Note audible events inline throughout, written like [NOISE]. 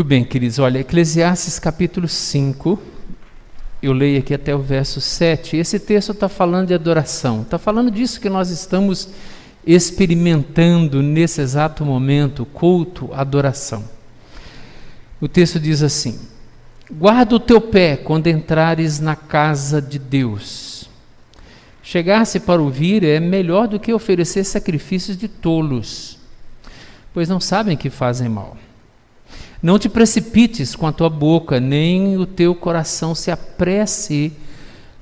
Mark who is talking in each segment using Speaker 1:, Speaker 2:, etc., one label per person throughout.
Speaker 1: Muito bem, queridos. Olha, Eclesiastes capítulo 5, eu leio aqui até o verso 7. Esse texto está falando de adoração, está falando disso que nós estamos experimentando nesse exato momento culto, adoração. O texto diz assim: Guarda o teu pé quando entrares na casa de Deus. Chegar-se para ouvir é melhor do que oferecer sacrifícios de tolos, pois não sabem que fazem mal. Não te precipites com a tua boca, nem o teu coração se apresse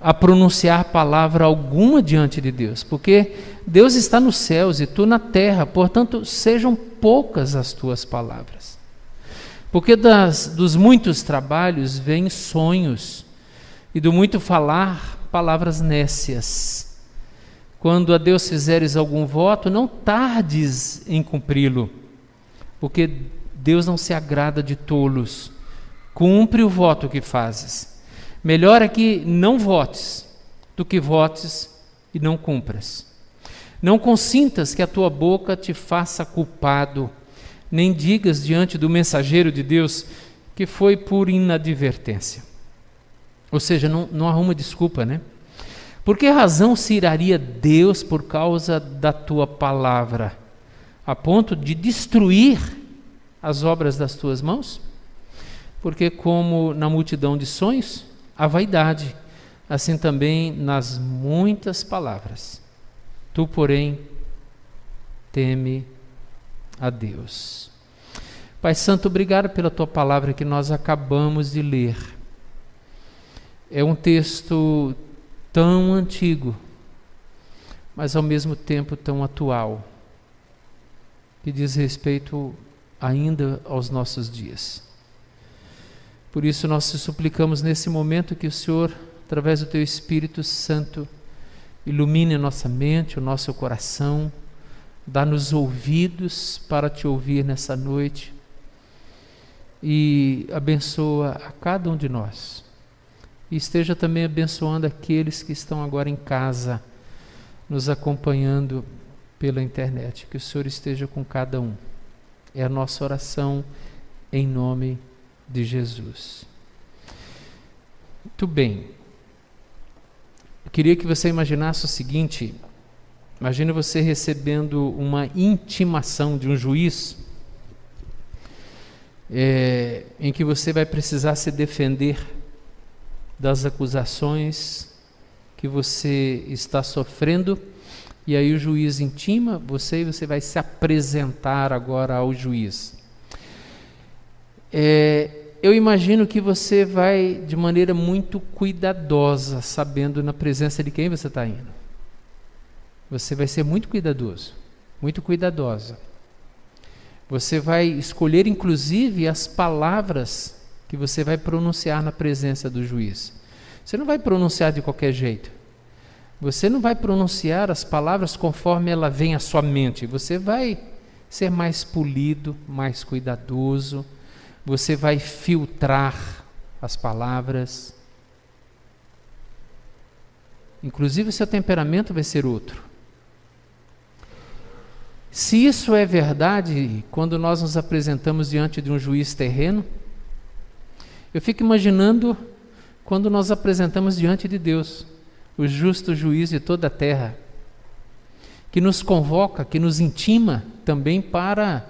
Speaker 1: a pronunciar palavra alguma diante de Deus, porque Deus está nos céus e tu na terra, portanto, sejam poucas as tuas palavras. Porque das, dos muitos trabalhos vêm sonhos, e do muito falar, palavras nécias. Quando a Deus fizeres algum voto, não tardes em cumpri-lo, porque Deus não se agrada de tolos. Cumpre o voto que fazes. Melhor é que não votes do que votes e não cumpras. Não consintas que a tua boca te faça culpado, nem digas diante do mensageiro de Deus que foi por inadvertência. Ou seja, não, não arruma desculpa, né? Por que razão se iraria Deus por causa da tua palavra, a ponto de destruir as obras das tuas mãos? Porque, como na multidão de sonhos, a vaidade, assim também nas muitas palavras. Tu, porém, teme a Deus. Pai Santo, obrigado pela tua palavra que nós acabamos de ler. É um texto tão antigo, mas ao mesmo tempo tão atual, que diz respeito ainda aos nossos dias. Por isso nós te suplicamos nesse momento que o Senhor, através do teu Espírito Santo, ilumine a nossa mente, o nosso coração, dá-nos ouvidos para te ouvir nessa noite e abençoa a cada um de nós. E esteja também abençoando aqueles que estão agora em casa, nos acompanhando pela internet. Que o Senhor esteja com cada um. É a nossa oração em nome de Jesus. Muito bem. Eu queria que você imaginasse o seguinte: imagine você recebendo uma intimação de um juiz, é, em que você vai precisar se defender das acusações que você está sofrendo e aí o juiz intima você e você vai se apresentar agora ao juiz. É, eu imagino que você vai de maneira muito cuidadosa, sabendo na presença de quem você está indo. Você vai ser muito cuidadoso, muito cuidadosa. Você vai escolher, inclusive, as palavras que você vai pronunciar na presença do juiz. Você não vai pronunciar de qualquer jeito. Você não vai pronunciar as palavras conforme ela vem à sua mente. Você vai ser mais polido, mais cuidadoso. Você vai filtrar as palavras. Inclusive, o seu temperamento vai ser outro. Se isso é verdade, quando nós nos apresentamos diante de um juiz terreno, eu fico imaginando quando nós apresentamos diante de Deus o justo juiz de toda a terra, que nos convoca, que nos intima também para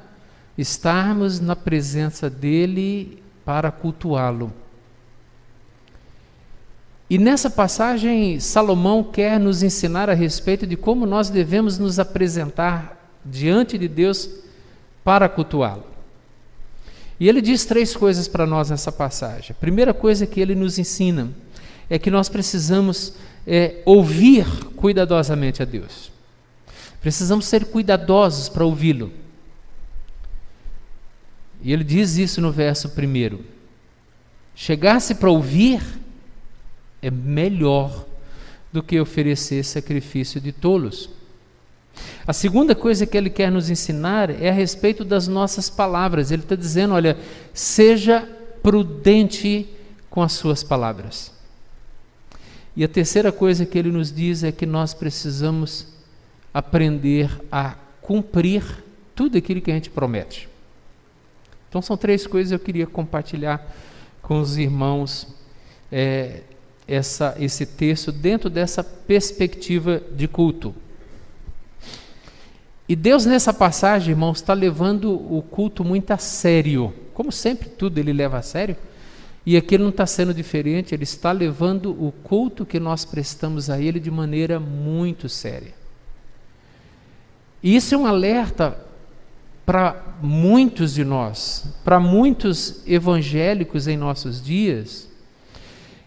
Speaker 1: estarmos na presença dele para cultuá-lo. E nessa passagem, Salomão quer nos ensinar a respeito de como nós devemos nos apresentar diante de Deus para cultuá-lo. E ele diz três coisas para nós nessa passagem. A primeira coisa que ele nos ensina é que nós precisamos é, ouvir cuidadosamente a Deus. Precisamos ser cuidadosos para ouvi-lo. E ele diz isso no verso primeiro. Chegar-se para ouvir é melhor do que oferecer sacrifício de tolos. A segunda coisa que ele quer nos ensinar é a respeito das nossas palavras. Ele está dizendo: olha, seja prudente com as suas palavras. E a terceira coisa que ele nos diz é que nós precisamos aprender a cumprir tudo aquilo que a gente promete. Então são três coisas que eu queria compartilhar com os irmãos é, essa, esse texto dentro dessa perspectiva de culto. E Deus nessa passagem, irmãos, está levando o culto muito a sério. Como sempre, tudo ele leva a sério. E aqui ele não está sendo diferente, ele está levando o culto que nós prestamos a ele de maneira muito séria. E isso é um alerta para muitos de nós, para muitos evangélicos em nossos dias,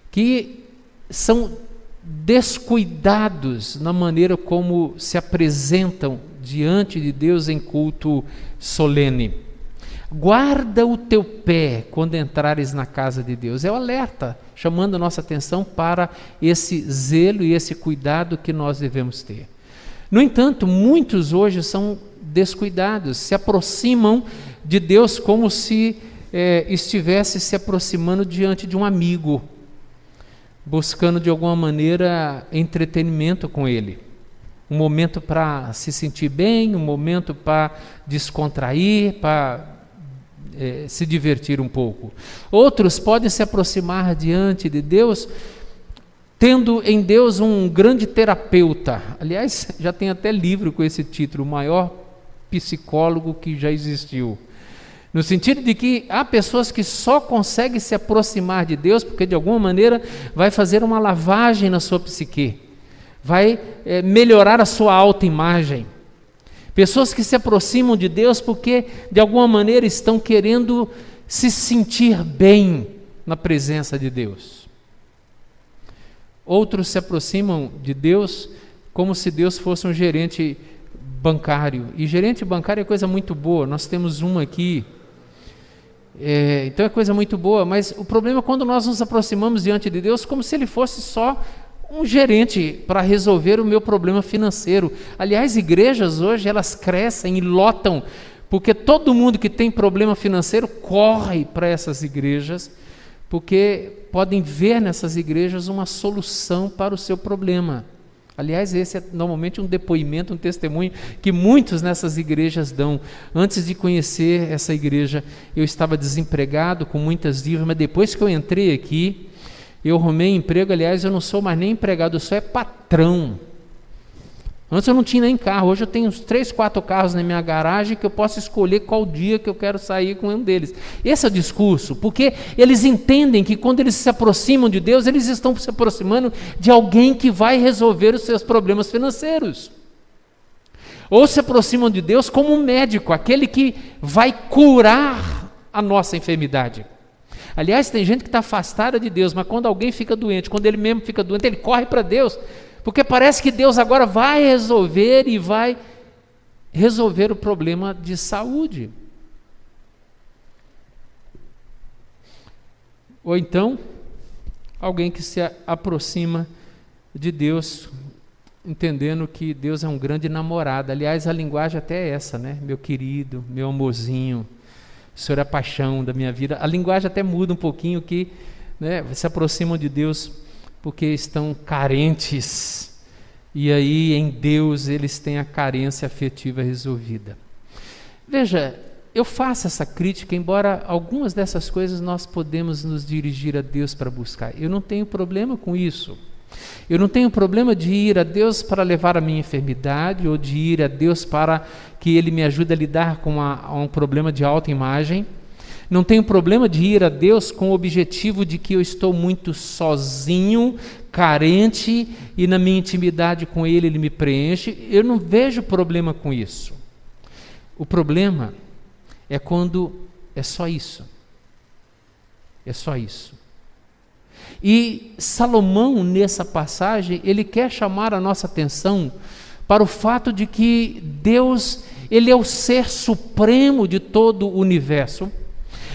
Speaker 1: que são descuidados na maneira como se apresentam diante de Deus em culto solene. Guarda o teu pé quando entrares na casa de Deus. É o alerta, chamando nossa atenção para esse zelo e esse cuidado que nós devemos ter. No entanto, muitos hoje são descuidados, se aproximam de Deus como se é, estivesse se aproximando diante de um amigo, buscando de alguma maneira entretenimento com Ele. Um momento para se sentir bem, um momento para descontrair, para é, se divertir um pouco. Outros podem se aproximar diante de Deus tendo em Deus um grande terapeuta. Aliás, [LAUGHS] já tem até livro com esse título, o maior psicólogo que já existiu. No sentido de que há pessoas que só conseguem se aproximar de Deus porque de alguma maneira vai fazer uma lavagem na sua psique, vai é, melhorar a sua autoimagem. Pessoas que se aproximam de Deus porque de alguma maneira estão querendo se sentir bem na presença de Deus. Outros se aproximam de Deus como se Deus fosse um gerente bancário. E gerente bancário é coisa muito boa, nós temos um aqui. É, então é coisa muito boa, mas o problema é quando nós nos aproximamos diante de Deus como se ele fosse só um gerente para resolver o meu problema financeiro. Aliás, igrejas hoje elas crescem e lotam, porque todo mundo que tem problema financeiro corre para essas igrejas porque podem ver nessas igrejas uma solução para o seu problema. Aliás, esse é normalmente um depoimento, um testemunho que muitos nessas igrejas dão. Antes de conhecer essa igreja, eu estava desempregado, com muitas dívidas, mas depois que eu entrei aqui, eu arrumei emprego. Aliás, eu não sou mais nem empregado, eu sou é patrão. Antes eu não tinha nem carro, hoje eu tenho uns três, quatro carros na minha garagem que eu posso escolher qual dia que eu quero sair com um deles. Esse é o discurso, porque eles entendem que quando eles se aproximam de Deus, eles estão se aproximando de alguém que vai resolver os seus problemas financeiros. Ou se aproximam de Deus como um médico, aquele que vai curar a nossa enfermidade. Aliás, tem gente que está afastada de Deus, mas quando alguém fica doente, quando ele mesmo fica doente, ele corre para Deus porque parece que Deus agora vai resolver e vai resolver o problema de saúde. Ou então, alguém que se aproxima de Deus, entendendo que Deus é um grande namorado. Aliás, a linguagem até é essa, né? Meu querido, meu amorzinho, o Senhor é a paixão da minha vida. A linguagem até muda um pouquinho que né, se aproximam de Deus porque estão carentes. E aí em Deus eles têm a carência afetiva resolvida. Veja, eu faço essa crítica, embora algumas dessas coisas nós podemos nos dirigir a Deus para buscar. Eu não tenho problema com isso. Eu não tenho problema de ir a Deus para levar a minha enfermidade ou de ir a Deus para que Ele me ajude a lidar com uma, um problema de autoimagem. Não tenho problema de ir a Deus com o objetivo de que eu estou muito sozinho, carente e na minha intimidade com Ele Ele me preenche. Eu não vejo problema com isso. O problema é quando é só isso. É só isso. E Salomão, nessa passagem, ele quer chamar a nossa atenção para o fato de que Deus, ele é o ser supremo de todo o universo.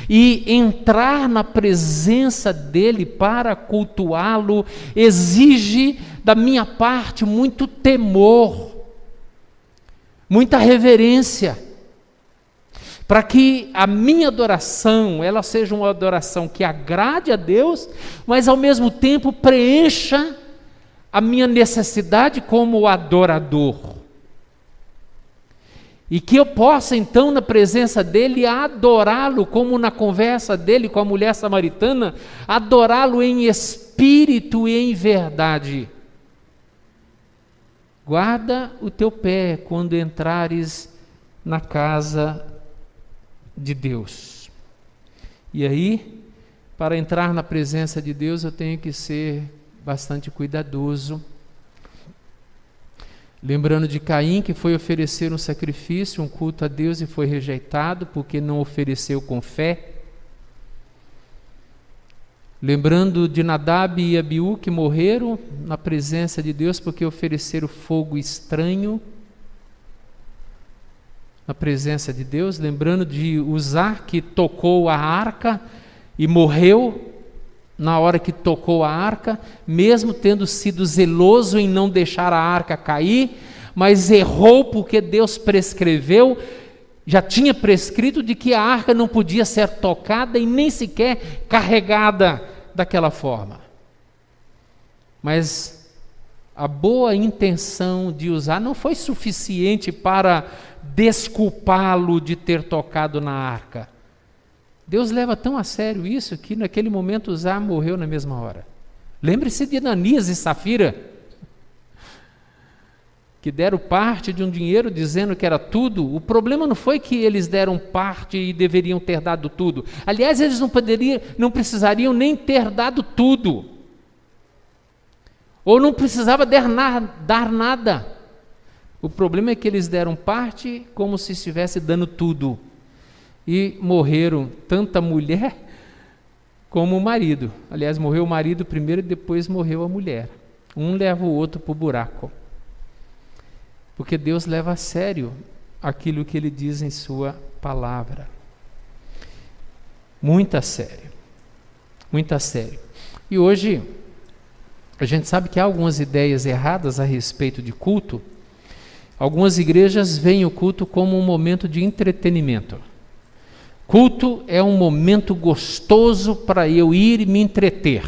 Speaker 1: E entrar na presença dele para cultuá-lo exige da minha parte muito temor, muita reverência, para que a minha adoração, ela seja uma adoração que agrade a Deus, mas ao mesmo tempo preencha a minha necessidade como adorador. E que eu possa então, na presença dele, adorá-lo, como na conversa dele com a mulher samaritana, adorá-lo em espírito e em verdade. Guarda o teu pé quando entrares na casa de Deus. E aí, para entrar na presença de Deus, eu tenho que ser bastante cuidadoso Lembrando de Caim, que foi oferecer um sacrifício, um culto a Deus e foi rejeitado porque não ofereceu com fé. Lembrando de Nadab e Abiú, que morreram na presença de Deus porque ofereceram fogo estranho na presença de Deus. Lembrando de Uzar, que tocou a arca e morreu na hora que tocou a arca, mesmo tendo sido zeloso em não deixar a arca cair, mas errou porque Deus prescreveu, já tinha prescrito de que a arca não podia ser tocada e nem sequer carregada daquela forma. Mas a boa intenção de usar não foi suficiente para desculpá-lo de ter tocado na arca. Deus leva tão a sério isso que naquele momento Uzá morreu na mesma hora. Lembre-se de Ananias e Safira, que deram parte de um dinheiro dizendo que era tudo. O problema não foi que eles deram parte e deveriam ter dado tudo. Aliás, eles não poderiam, não precisariam nem ter dado tudo. Ou não precisava dar nada. O problema é que eles deram parte como se estivesse dando tudo e morreram tanto a mulher [LAUGHS] como o marido. Aliás, morreu o marido primeiro e depois morreu a mulher. Um leva o outro para o buraco. Porque Deus leva a sério aquilo que ele diz em Sua palavra. Muito a sério. Muito a sério. E hoje, a gente sabe que há algumas ideias erradas a respeito de culto. Algumas igrejas veem o culto como um momento de entretenimento. Culto é um momento gostoso para eu ir e me entreter.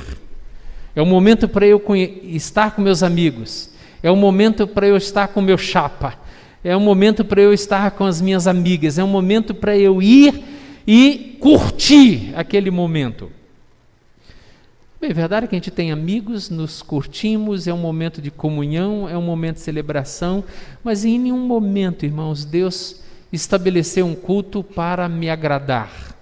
Speaker 1: É um momento para eu estar com meus amigos. É um momento para eu estar com meu chapa. É um momento para eu estar com as minhas amigas. É um momento para eu ir e curtir aquele momento. Bem, é verdade que a gente tem amigos, nos curtimos, é um momento de comunhão, é um momento de celebração, mas em nenhum momento, irmãos, Deus estabelecer um culto para me agradar.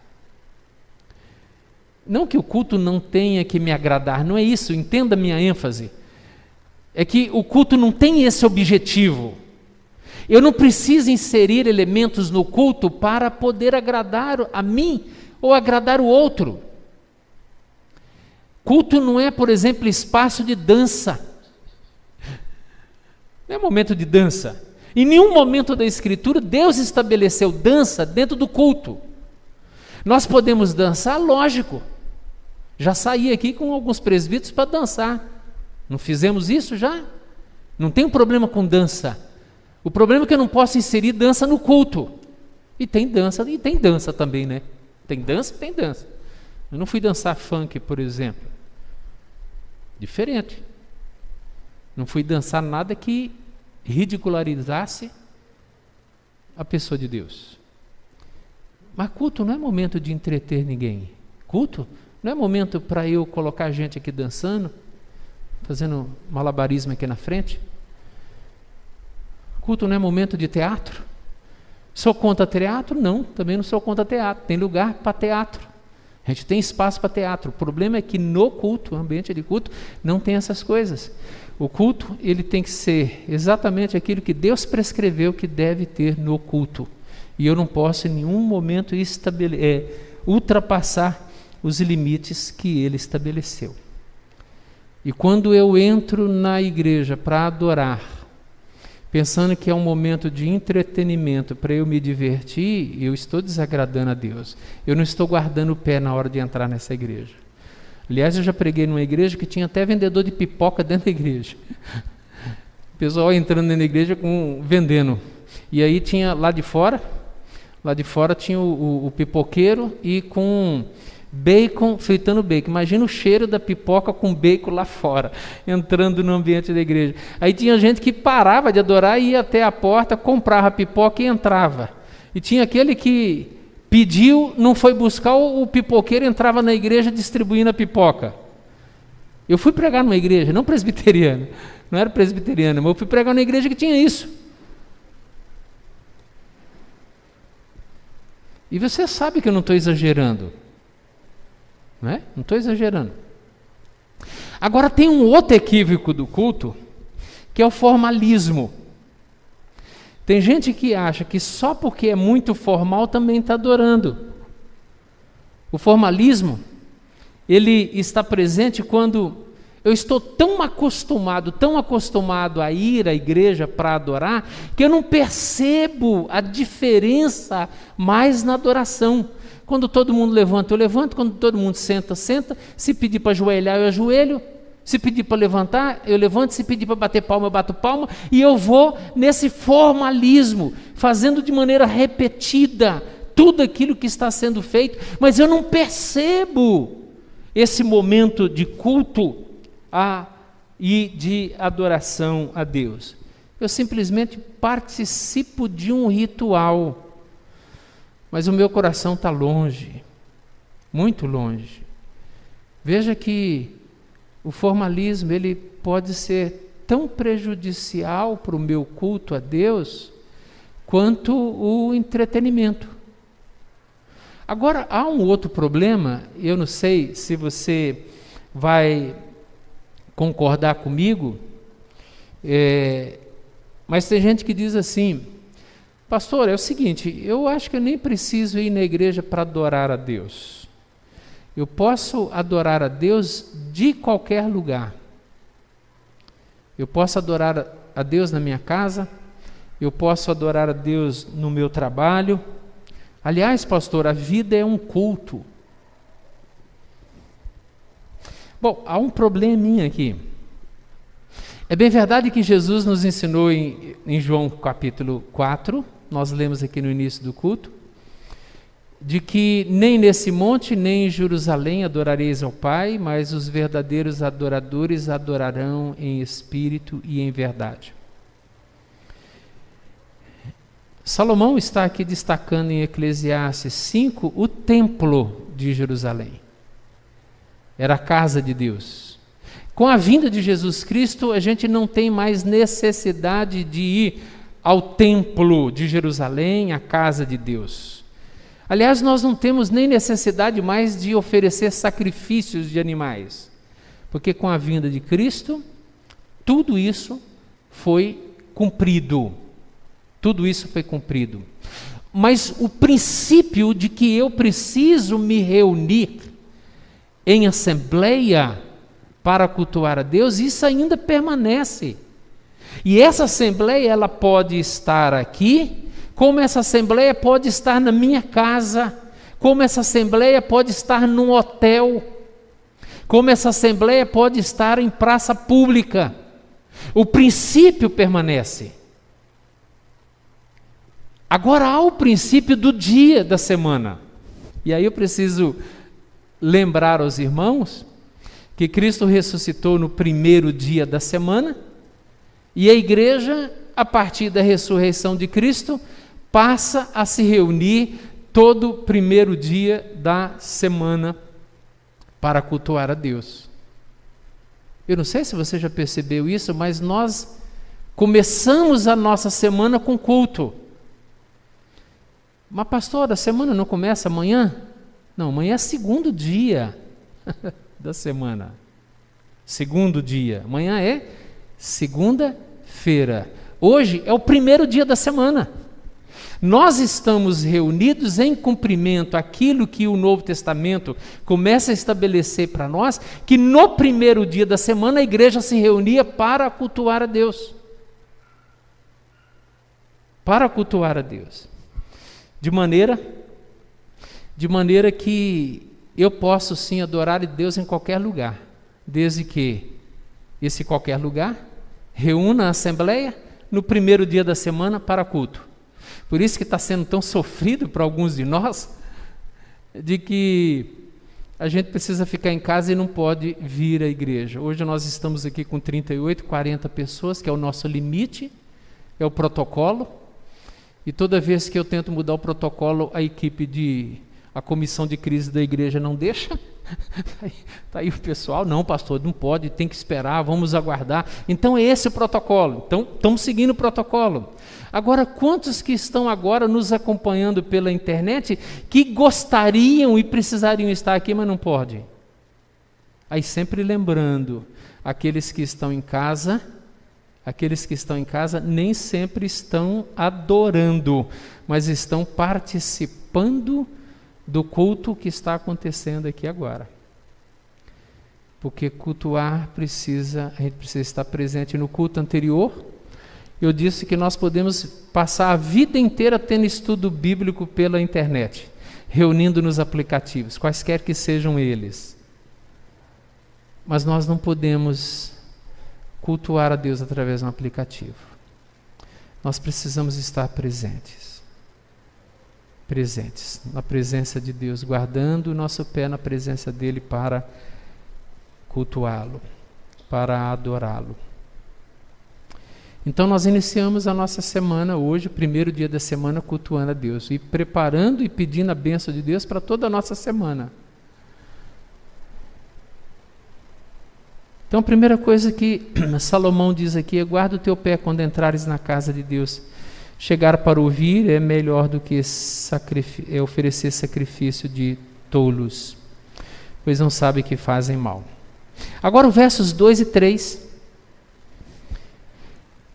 Speaker 1: Não que o culto não tenha que me agradar, não é isso, entenda minha ênfase. É que o culto não tem esse objetivo. Eu não preciso inserir elementos no culto para poder agradar a mim ou agradar o outro. Culto não é, por exemplo, espaço de dança. Não é momento de dança. Em nenhum momento da Escritura Deus estabeleceu dança dentro do culto. Nós podemos dançar, lógico. Já saí aqui com alguns presbíteros para dançar. Não fizemos isso já? Não tem problema com dança. O problema é que eu não posso inserir dança no culto. E tem dança, e tem dança também, né? Tem dança, tem dança. Eu não fui dançar funk, por exemplo. Diferente. Não fui dançar nada que ridicularizasse a pessoa de Deus. Mas culto não é momento de entreter ninguém. Culto não é momento para eu colocar gente aqui dançando, fazendo malabarismo aqui na frente. Culto não é momento de teatro. Sou contra teatro? Não, também não sou contra teatro. Tem lugar para teatro. A gente tem espaço para teatro. O problema é que no culto, ambiente de culto, não tem essas coisas. O culto, ele tem que ser exatamente aquilo que Deus prescreveu que deve ter no culto. E eu não posso em nenhum momento é, ultrapassar os limites que ele estabeleceu. E quando eu entro na igreja para adorar, pensando que é um momento de entretenimento para eu me divertir, eu estou desagradando a Deus. Eu não estou guardando o pé na hora de entrar nessa igreja. Aliás, eu já preguei numa igreja que tinha até vendedor de pipoca [LAUGHS] dentro da igreja. O pessoal entrando da igreja com vendendo. E aí tinha lá de fora, lá de fora tinha o, o, o pipoqueiro e com Bacon, fritando bacon. Imagina o cheiro da pipoca com bacon lá fora, entrando no ambiente da igreja. Aí tinha gente que parava de adorar, ia até a porta, comprava a pipoca e entrava. E tinha aquele que pediu, não foi buscar, o pipoqueiro entrava na igreja distribuindo a pipoca. Eu fui pregar numa igreja, não presbiteriana, não era presbiteriana, mas eu fui pregar numa igreja que tinha isso. E você sabe que eu não estou exagerando. Não é? Não estou exagerando. Agora tem um outro equívoco do culto, que é o formalismo. Tem gente que acha que só porque é muito formal também está adorando. O formalismo, ele está presente quando eu estou tão acostumado, tão acostumado a ir à igreja para adorar, que eu não percebo a diferença mais na adoração. Quando todo mundo levanta, eu levanto. Quando todo mundo senta, senta. Se pedir para ajoelhar, eu ajoelho. Se pedir para levantar, eu levanto. Se pedir para bater palma, eu bato palma. E eu vou nesse formalismo, fazendo de maneira repetida tudo aquilo que está sendo feito, mas eu não percebo esse momento de culto a, e de adoração a Deus. Eu simplesmente participo de um ritual, mas o meu coração está longe, muito longe. Veja que o formalismo ele pode ser tão prejudicial para o meu culto a Deus quanto o entretenimento. Agora, há um outro problema, eu não sei se você vai concordar comigo, é, mas tem gente que diz assim: Pastor, é o seguinte, eu acho que eu nem preciso ir na igreja para adorar a Deus. Eu posso adorar a Deus de qualquer lugar. Eu posso adorar a Deus na minha casa, eu posso adorar a Deus no meu trabalho. Aliás, pastor, a vida é um culto. Bom, há um probleminha aqui. É bem verdade que Jesus nos ensinou em, em João capítulo 4, nós lemos aqui no início do culto, de que nem nesse monte nem em Jerusalém adorareis ao Pai, mas os verdadeiros adoradores adorarão em espírito e em verdade. Salomão está aqui destacando em Eclesiastes 5 o templo de Jerusalém era a casa de Deus. Com a vinda de Jesus Cristo, a gente não tem mais necessidade de ir ao templo de Jerusalém, a casa de Deus. Aliás, nós não temos nem necessidade mais de oferecer sacrifícios de animais, porque com a vinda de Cristo, tudo isso foi cumprido. Tudo isso foi cumprido. Mas o princípio de que eu preciso me reunir em assembleia para cultuar a Deus, isso ainda permanece. E essa assembleia ela pode estar aqui, como essa assembleia pode estar na minha casa, como essa assembleia pode estar num hotel, como essa assembleia pode estar em praça pública. O princípio permanece. Agora há o princípio do dia da semana. E aí eu preciso lembrar aos irmãos que Cristo ressuscitou no primeiro dia da semana e a igreja, a partir da ressurreição de Cristo, passa a se reunir todo primeiro dia da semana para cultuar a Deus. Eu não sei se você já percebeu isso, mas nós começamos a nossa semana com culto. Mas, pastor, a semana não começa amanhã? Não, amanhã é segundo dia [LAUGHS] da semana. Segundo dia. Amanhã é segunda-feira. Hoje é o primeiro dia da semana. Nós estamos reunidos em cumprimento aquilo que o Novo Testamento começa a estabelecer para nós, que no primeiro dia da semana a igreja se reunia para cultuar a Deus. Para cultuar a Deus. De maneira de maneira que eu posso sim adorar a Deus em qualquer lugar, desde que esse qualquer lugar reúna a assembleia no primeiro dia da semana para culto. Por isso que está sendo tão sofrido para alguns de nós, de que a gente precisa ficar em casa e não pode vir à igreja. Hoje nós estamos aqui com 38, 40 pessoas, que é o nosso limite, é o protocolo. E toda vez que eu tento mudar o protocolo, a equipe de a comissão de crise da igreja não deixa. [LAUGHS] Está aí o pessoal, não, pastor, não pode, tem que esperar, vamos aguardar. Então é esse o protocolo. Então estamos seguindo o protocolo. Agora, quantos que estão agora nos acompanhando pela internet que gostariam e precisariam estar aqui, mas não pode? Aí sempre lembrando, aqueles que estão em casa, aqueles que estão em casa nem sempre estão adorando, mas estão participando do culto que está acontecendo aqui agora. Porque cultuar precisa, a gente precisa estar presente no culto anterior. Eu disse que nós podemos passar a vida inteira tendo estudo bíblico pela internet, reunindo nos aplicativos, quaisquer que sejam eles. Mas nós não podemos cultuar a Deus através de um aplicativo. Nós precisamos estar presentes presentes na presença de Deus, guardando o nosso pé na presença dele para cultuá-lo, para adorá-lo. Então nós iniciamos a nossa semana hoje, o primeiro dia da semana, cultuando a Deus e preparando e pedindo a bênção de Deus para toda a nossa semana. Então a primeira coisa que [CLEARS THROAT] Salomão diz aqui é: guarda o teu pé quando entrares na casa de Deus Chegar para ouvir é melhor do que é oferecer sacrifício de tolos, pois não sabem que fazem mal. Agora, os versos 2 e 3.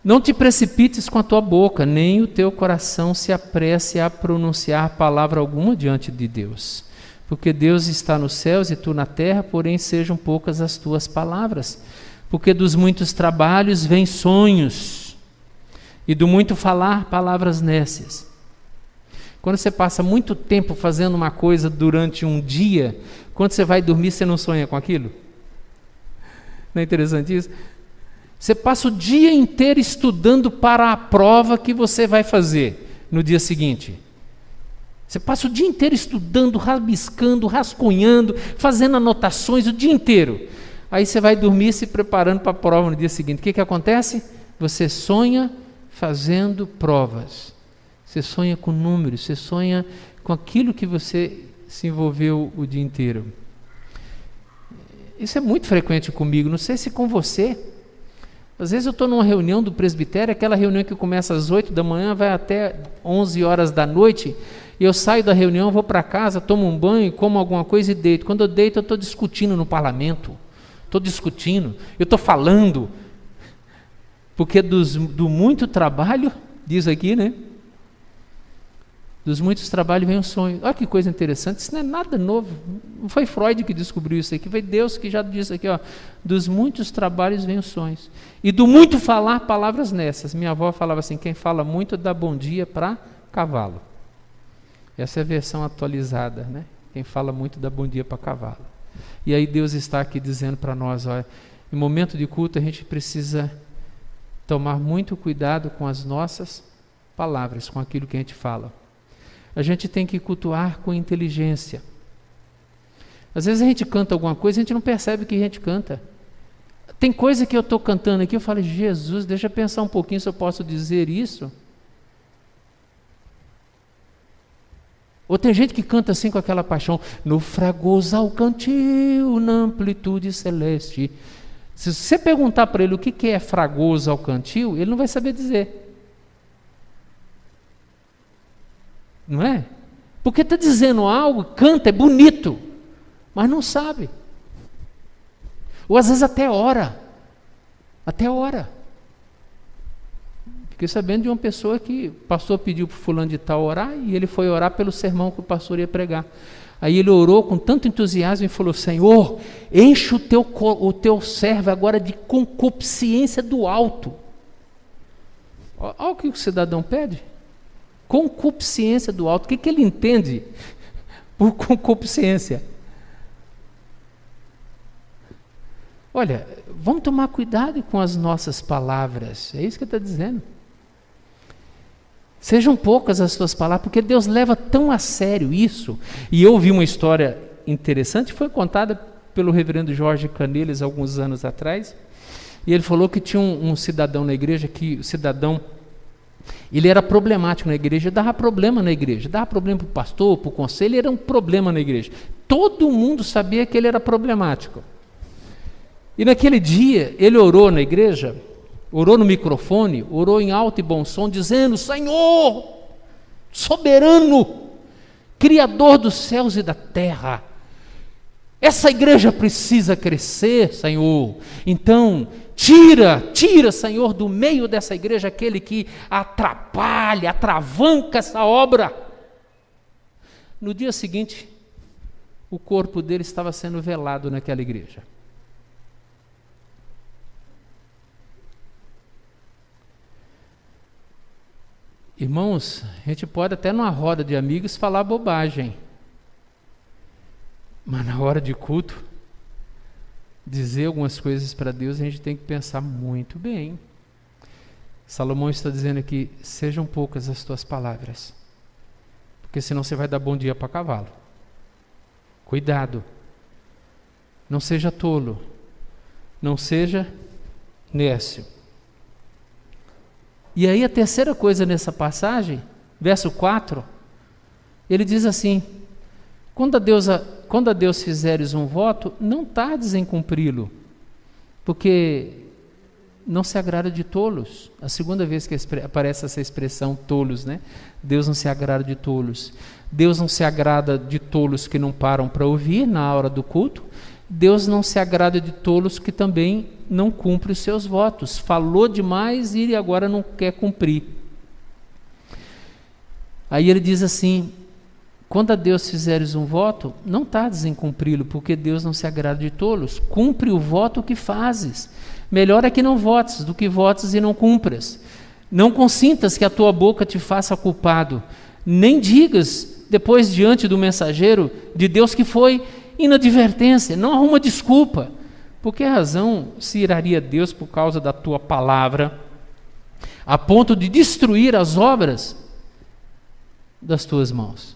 Speaker 1: Não te precipites com a tua boca, nem o teu coração se apresse a pronunciar palavra alguma diante de Deus. Porque Deus está nos céus e tu na terra, porém sejam poucas as tuas palavras. Porque dos muitos trabalhos vêm sonhos e do muito falar palavras nécias. Quando você passa muito tempo fazendo uma coisa durante um dia, quando você vai dormir, você não sonha com aquilo? Não é interessante isso? Você passa o dia inteiro estudando para a prova que você vai fazer no dia seguinte. Você passa o dia inteiro estudando, rabiscando, rascunhando, fazendo anotações o dia inteiro. Aí você vai dormir se preparando para a prova no dia seguinte. O que, que acontece? Você sonha fazendo provas. Você sonha com números, você sonha com aquilo que você se envolveu o dia inteiro. Isso é muito frequente comigo, não sei se com você. Às vezes eu estou numa reunião do presbitério, aquela reunião que começa às 8 da manhã, vai até 11 horas da noite, e eu saio da reunião, vou para casa, tomo um banho, como alguma coisa e deito. Quando eu deito, eu estou discutindo no parlamento, estou discutindo, eu estou falando, porque dos, do muito trabalho, diz aqui, né? Dos muitos trabalhos vem o sonho. Olha que coisa interessante, isso não é nada novo. Não foi Freud que descobriu isso aqui, foi Deus que já disse aqui, ó. Dos muitos trabalhos vem os sonhos. E do muito falar, palavras nessas. Minha avó falava assim: quem fala muito dá bom dia para cavalo. Essa é a versão atualizada, né? Quem fala muito dá bom dia para cavalo. E aí Deus está aqui dizendo para nós, olha, em momento de culto a gente precisa tomar muito cuidado com as nossas palavras, com aquilo que a gente fala. A gente tem que cultuar com inteligência. Às vezes a gente canta alguma coisa e a gente não percebe que a gente canta. Tem coisa que eu estou cantando aqui, eu falo, Jesus, deixa eu pensar um pouquinho se eu posso dizer isso. Ou tem gente que canta assim com aquela paixão, no fragoso ao cantil, na amplitude celeste. Se você perguntar para ele o que é fragoso ao cantil, ele não vai saber dizer. Não é? Porque está dizendo algo, canta, é bonito, mas não sabe. Ou às vezes até ora. Até ora. Fiquei sabendo de uma pessoa que o pastor pediu para o fulano de tal orar e ele foi orar pelo sermão que o pastor ia pregar. Aí ele orou com tanto entusiasmo e falou: Senhor, enche o teu, o teu servo agora de concupiscência do alto. Olha o que o cidadão pede. Concupiscência do alto. O que, que ele entende por concupiscência? Olha, vamos tomar cuidado com as nossas palavras. É isso que está dizendo. Sejam poucas as tuas palavras, porque Deus leva tão a sério isso. E eu ouvi uma história interessante, foi contada pelo reverendo Jorge Caneles alguns anos atrás. E ele falou que tinha um, um cidadão na igreja que o cidadão ele era problemático na igreja, dava problema na igreja, dava problema para o pastor, para o conselho, era um problema na igreja. Todo mundo sabia que ele era problemático. E naquele dia, ele orou na igreja, orou no microfone, orou em alto e bom som, dizendo: Senhor, soberano, Criador dos céus e da terra, essa igreja precisa crescer, Senhor. Então, tira, tira, Senhor, do meio dessa igreja aquele que atrapalha, atravanca essa obra. No dia seguinte, o corpo dele estava sendo velado naquela igreja. Irmãos, a gente pode até numa roda de amigos falar bobagem. Mas na hora de culto, dizer algumas coisas para Deus, a gente tem que pensar muito bem. Salomão está dizendo aqui: sejam poucas as tuas palavras, porque senão você vai dar bom dia para cavalo. Cuidado, não seja tolo, não seja nécio. E aí a terceira coisa nessa passagem, verso 4, ele diz assim: quando a Deus, quando a Deus fizeres um voto, não tardes em cumpri-lo, porque não se agrada de tolos. A segunda vez que aparece essa expressão tolos, né? Deus não se agrada de tolos. Deus não se agrada de tolos que não param para ouvir na hora do culto. Deus não se agrada de tolos que também não cumprem os seus votos. Falou demais e agora não quer cumprir. Aí ele diz assim: quando a Deus fizeres um voto, não tardes em cumpri-lo, porque Deus não se agrada de tolos. Cumpre o voto que fazes. Melhor é que não votes do que votes e não cumpras. Não consintas que a tua boca te faça culpado, nem digas depois diante do mensageiro de Deus que foi inadvertência, não arruma desculpa. Por que razão se iraria Deus por causa da tua palavra, a ponto de destruir as obras das tuas mãos?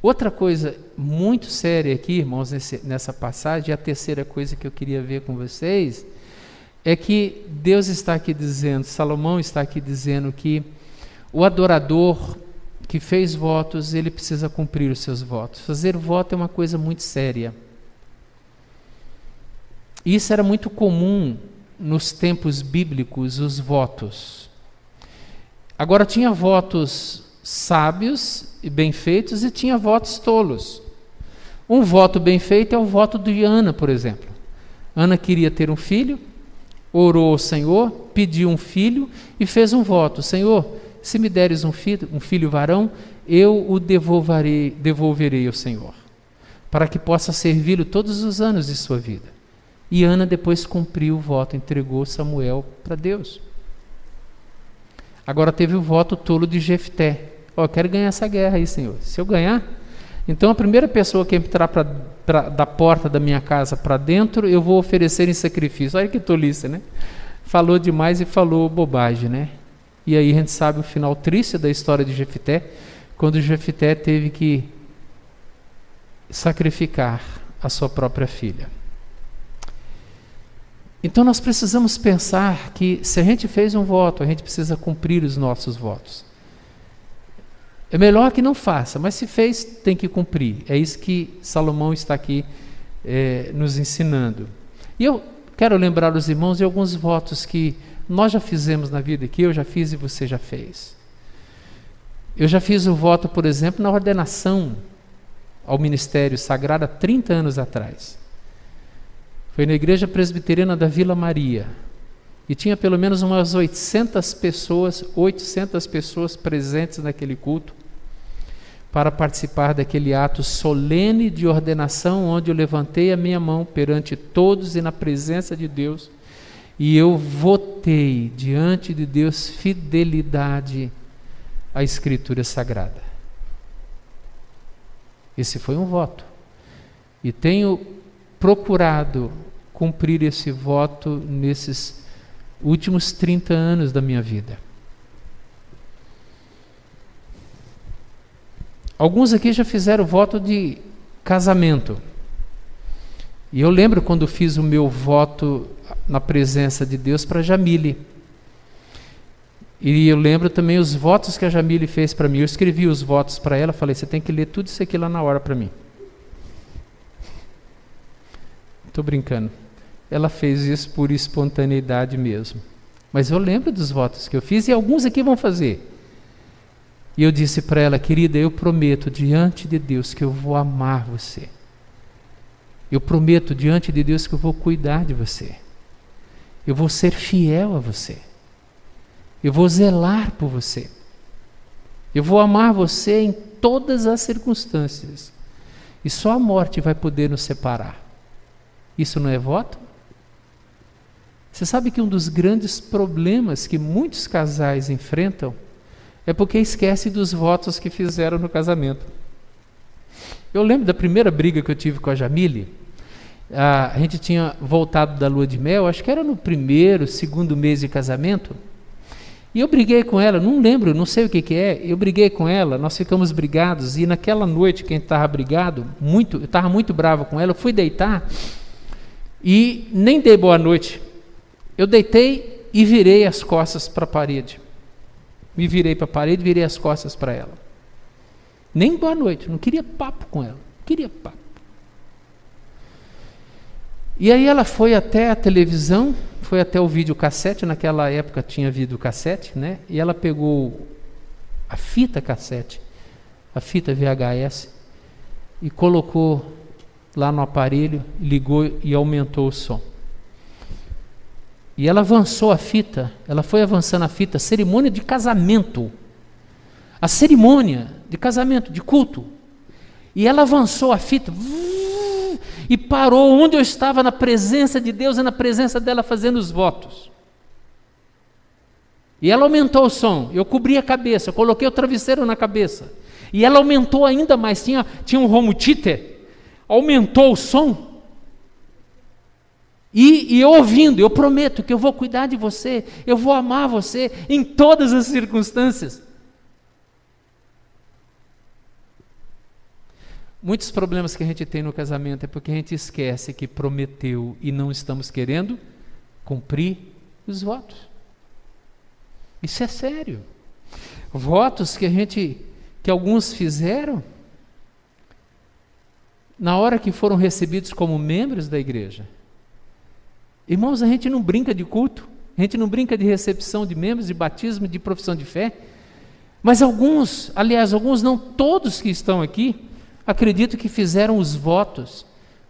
Speaker 1: Outra coisa muito séria aqui, irmãos, nessa passagem, a terceira coisa que eu queria ver com vocês, é que Deus está aqui dizendo, Salomão está aqui dizendo que o adorador que fez votos, ele precisa cumprir os seus votos. Fazer voto é uma coisa muito séria. Isso era muito comum nos tempos bíblicos, os votos. Agora, tinha votos sábios e bem feitos e tinha votos tolos. Um voto bem feito é o voto de Ana, por exemplo. Ana queria ter um filho, orou ao Senhor, pediu um filho e fez um voto: Senhor, se me deres um filho, um filho varão, eu o devolverei, devolverei ao Senhor, para que possa servi-lo todos os anos de sua vida. E Ana depois cumpriu o voto, entregou Samuel para Deus. Agora teve o voto tolo de Jefté. Oh, eu quero ganhar essa guerra aí, Senhor. Se eu ganhar, então a primeira pessoa que entrar pra, pra da porta da minha casa para dentro, eu vou oferecer em sacrifício. Olha que tolice, né? Falou demais e falou bobagem, né? E aí a gente sabe o final triste da história de Jefité, quando Jefité teve que sacrificar a sua própria filha. Então nós precisamos pensar que se a gente fez um voto, a gente precisa cumprir os nossos votos. É melhor que não faça, mas se fez, tem que cumprir. É isso que Salomão está aqui é, nos ensinando. E eu quero lembrar os irmãos de alguns votos que nós já fizemos na vida, que eu já fiz e você já fez. Eu já fiz o voto, por exemplo, na ordenação ao ministério sagrado há 30 anos atrás. Foi na igreja presbiteriana da Vila Maria. E tinha pelo menos umas 800 pessoas, 800 pessoas presentes naquele culto para participar daquele ato solene de ordenação, onde eu levantei a minha mão perante todos e na presença de Deus, e eu votei diante de Deus fidelidade à Escritura Sagrada. Esse foi um voto. E tenho procurado cumprir esse voto nesses últimos 30 anos da minha vida. Alguns aqui já fizeram voto de casamento. E eu lembro quando fiz o meu voto na presença de Deus para Jamile. E eu lembro também os votos que a Jamile fez para mim. Eu escrevi os votos para ela, falei: você tem que ler tudo isso aqui lá na hora para mim. Estou brincando. Ela fez isso por espontaneidade mesmo. Mas eu lembro dos votos que eu fiz e alguns aqui vão fazer. E eu disse para ela, querida, eu prometo diante de Deus que eu vou amar você. Eu prometo diante de Deus que eu vou cuidar de você. Eu vou ser fiel a você. Eu vou zelar por você. Eu vou amar você em todas as circunstâncias. E só a morte vai poder nos separar. Isso não é voto? Você sabe que um dos grandes problemas que muitos casais enfrentam é porque esquece dos votos que fizeram no casamento. Eu lembro da primeira briga que eu tive com a Jamile. A gente tinha voltado da lua de mel, acho que era no primeiro, segundo mês de casamento. E eu briguei com ela, não lembro, não sei o que, que é. Eu briguei com ela, nós ficamos brigados. E naquela noite que a gente estava brigado, muito, eu estava muito bravo com ela, eu fui deitar e nem dei boa noite. Eu deitei e virei as costas para a parede. Me virei para a parede, virei as costas para ela. Nem boa noite, não queria papo com ela, queria papo. E aí ela foi até a televisão, foi até o videocassete, naquela época tinha videocassete, né? E ela pegou a fita cassete, a fita VHS, e colocou lá no aparelho, ligou e aumentou o som. E ela avançou a fita, ela foi avançando a fita, cerimônia de casamento. A cerimônia de casamento, de culto. E ela avançou a fita e parou onde eu estava na presença de Deus e na presença dela fazendo os votos. E ela aumentou o som. Eu cobri a cabeça, coloquei o travesseiro na cabeça. E ela aumentou ainda mais. Tinha, tinha um home. Aumentou o som. E, e eu ouvindo, eu prometo que eu vou cuidar de você, eu vou amar você em todas as circunstâncias. Muitos problemas que a gente tem no casamento é porque a gente esquece que prometeu e não estamos querendo cumprir os votos. Isso é sério. Votos que a gente, que alguns fizeram, na hora que foram recebidos como membros da igreja. Irmãos, a gente não brinca de culto, a gente não brinca de recepção de membros, de batismo, de profissão de fé. Mas alguns, aliás, alguns não todos que estão aqui, acredito que fizeram os votos.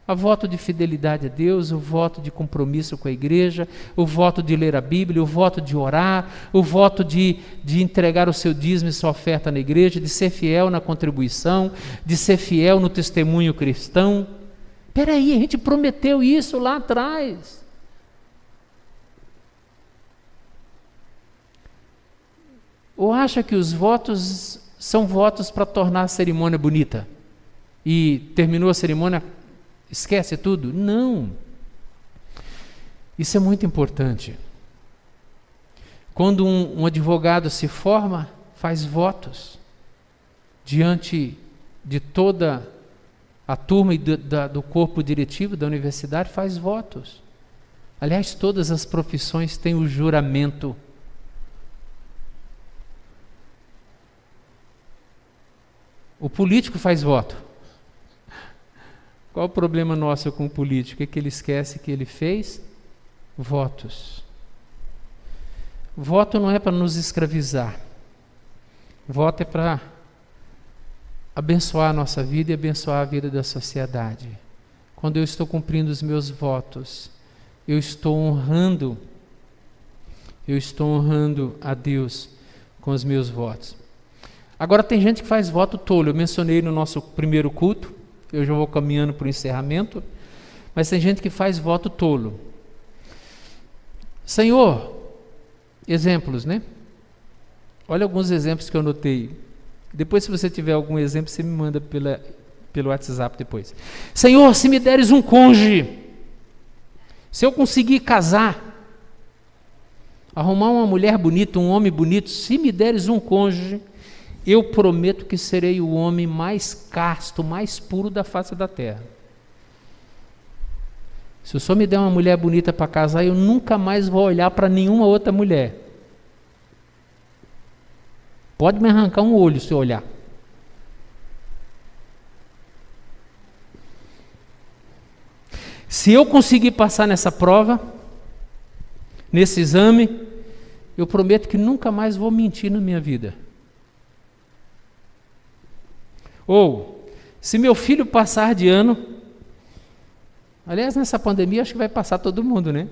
Speaker 1: O voto de fidelidade a Deus, o voto de compromisso com a igreja, o voto de ler a Bíblia, o voto de orar, o voto de, de entregar o seu dízimo e sua oferta na igreja, de ser fiel na contribuição, de ser fiel no testemunho cristão. Espera aí, a gente prometeu isso lá atrás. Ou acha que os votos são votos para tornar a cerimônia bonita? E terminou a cerimônia, esquece tudo? Não. Isso é muito importante. Quando um, um advogado se forma, faz votos diante de toda a turma e do, da, do corpo diretivo da universidade, faz votos. Aliás, todas as profissões têm o juramento O político faz voto. Qual o problema nosso com o político? É que ele esquece que ele fez votos. Voto não é para nos escravizar. Voto é para abençoar a nossa vida e abençoar a vida da sociedade. Quando eu estou cumprindo os meus votos, eu estou honrando, eu estou honrando a Deus com os meus votos. Agora tem gente que faz voto tolo. Eu mencionei no nosso primeiro culto, eu já vou caminhando para o encerramento, mas tem gente que faz voto tolo. Senhor, exemplos, né? Olha alguns exemplos que eu anotei. Depois, se você tiver algum exemplo, você me manda pela, pelo WhatsApp depois. Senhor, se me deres um cônjuge, se eu conseguir casar, arrumar uma mulher bonita, um homem bonito, se me deres um cônjuge, eu prometo que serei o homem mais casto, mais puro da face da terra. Se o senhor me der uma mulher bonita para casar, eu nunca mais vou olhar para nenhuma outra mulher. Pode me arrancar um olho se eu olhar. Se eu conseguir passar nessa prova, nesse exame, eu prometo que nunca mais vou mentir na minha vida. Ou, se meu filho passar de ano, aliás, nessa pandemia acho que vai passar todo mundo, né?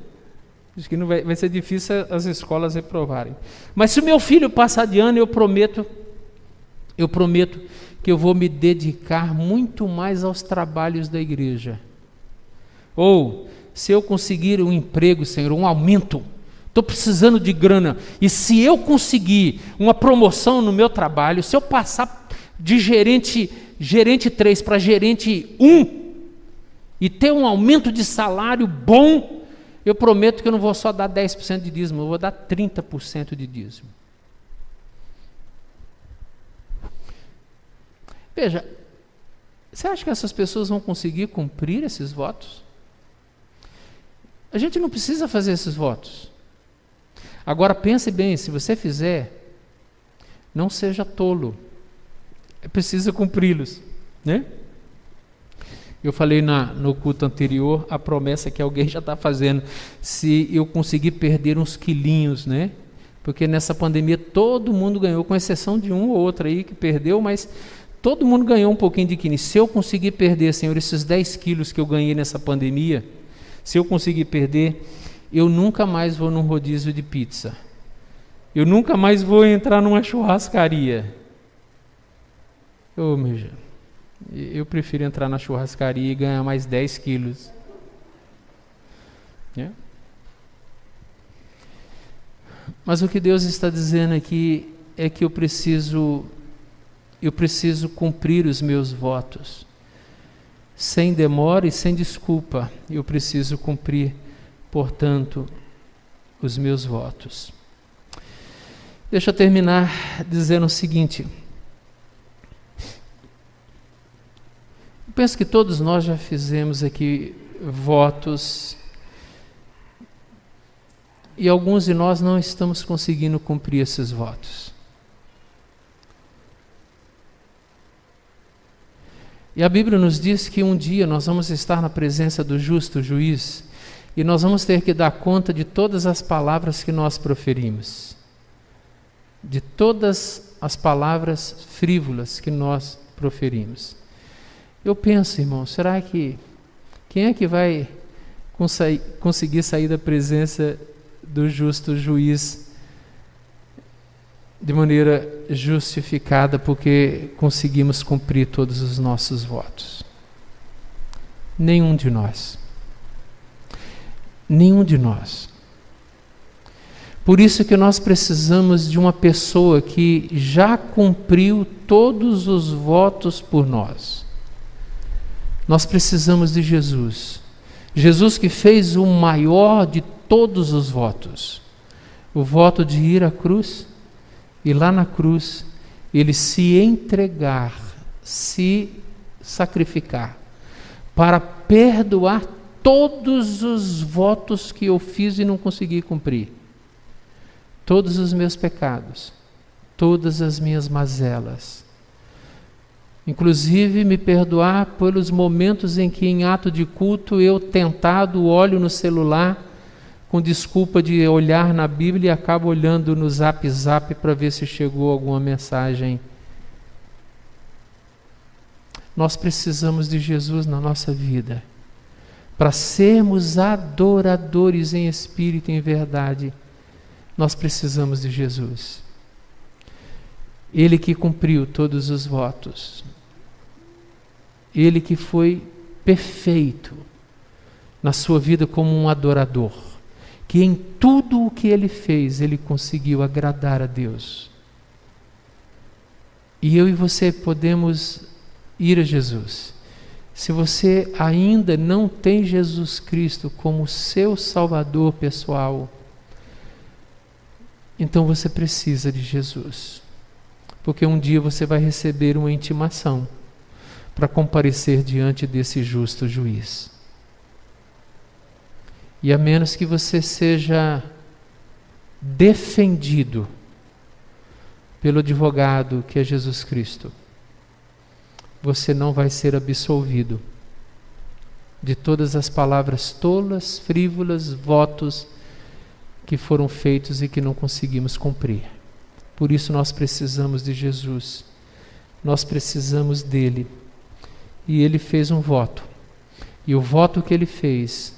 Speaker 1: Acho que não vai, vai ser difícil as escolas reprovarem. Mas se meu filho passar de ano, eu prometo, eu prometo que eu vou me dedicar muito mais aos trabalhos da igreja. Ou, se eu conseguir um emprego, Senhor, um aumento, estou precisando de grana, e se eu conseguir uma promoção no meu trabalho, se eu passar de gerente, gerente 3 para gerente 1, e ter um aumento de salário bom, eu prometo que eu não vou só dar 10% de dízimo, eu vou dar 30% de dízimo. Veja, você acha que essas pessoas vão conseguir cumprir esses votos? A gente não precisa fazer esses votos. Agora pense bem, se você fizer, não seja tolo. É preciso cumpri-los, né? Eu falei na, no culto anterior a promessa que alguém já está fazendo. Se eu conseguir perder uns quilinhos, né? Porque nessa pandemia todo mundo ganhou, com exceção de um ou outro aí que perdeu, mas todo mundo ganhou um pouquinho de quilinho. Se eu conseguir perder, Senhor, esses 10 quilos que eu ganhei nessa pandemia, se eu conseguir perder, eu nunca mais vou num rodízio de pizza. Eu nunca mais vou entrar numa churrascaria. Oh, meu eu prefiro entrar na churrascaria e ganhar mais 10 quilos. É? Mas o que Deus está dizendo aqui é que eu preciso eu preciso cumprir os meus votos sem demora e sem desculpa, eu preciso cumprir, portanto, os meus votos. Deixa eu terminar dizendo o seguinte. Penso que todos nós já fizemos aqui votos e alguns de nós não estamos conseguindo cumprir esses votos. E a Bíblia nos diz que um dia nós vamos estar na presença do justo juiz e nós vamos ter que dar conta de todas as palavras que nós proferimos, de todas as palavras frívolas que nós proferimos. Eu penso, irmão, será que quem é que vai conseguir sair da presença do justo juiz de maneira justificada porque conseguimos cumprir todos os nossos votos. Nenhum de nós. Nenhum de nós. Por isso que nós precisamos de uma pessoa que já cumpriu todos os votos por nós. Nós precisamos de Jesus. Jesus que fez o maior de todos os votos. O voto de ir à cruz e lá na cruz ele se entregar, se sacrificar, para perdoar todos os votos que eu fiz e não consegui cumprir, todos os meus pecados, todas as minhas mazelas. Inclusive me perdoar pelos momentos em que, em ato de culto, eu tentado olho no celular com desculpa de olhar na Bíblia e acaba olhando no Zap Zap para ver se chegou alguma mensagem. Nós precisamos de Jesus na nossa vida. Para sermos adoradores em espírito e em verdade, nós precisamos de Jesus. Ele que cumpriu todos os votos. Ele que foi perfeito na sua vida como um adorador que em tudo o que ele fez, ele conseguiu agradar a Deus. E eu e você podemos ir a Jesus. Se você ainda não tem Jesus Cristo como seu Salvador pessoal, então você precisa de Jesus. porque um dia você vai receber uma intimação para comparecer diante desse justo juiz. E a menos que você seja defendido pelo advogado que é Jesus Cristo, você não vai ser absolvido de todas as palavras tolas, frívolas, votos que foram feitos e que não conseguimos cumprir. Por isso nós precisamos de Jesus. Nós precisamos dele. E ele fez um voto. E o voto que ele fez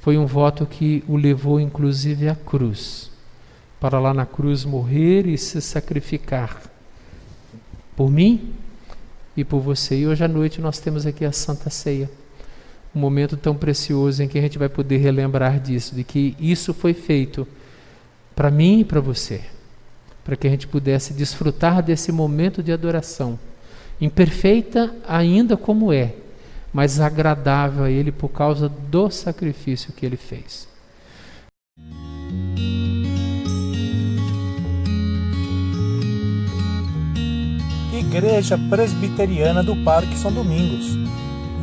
Speaker 1: foi um voto que o levou inclusive à cruz para lá na cruz morrer e se sacrificar por mim e por você. E hoje à noite nós temos aqui a Santa Ceia. Um momento tão precioso em que a gente vai poder relembrar disso, de que isso foi feito para mim e para você, para que a gente pudesse desfrutar desse momento de adoração, imperfeita ainda como é, mas agradável a Ele por causa do sacrifício que Ele fez.
Speaker 2: Igreja Presbiteriana do Parque São Domingos,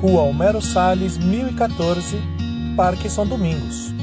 Speaker 2: Rua Homero Salles, 1014, Parque São Domingos.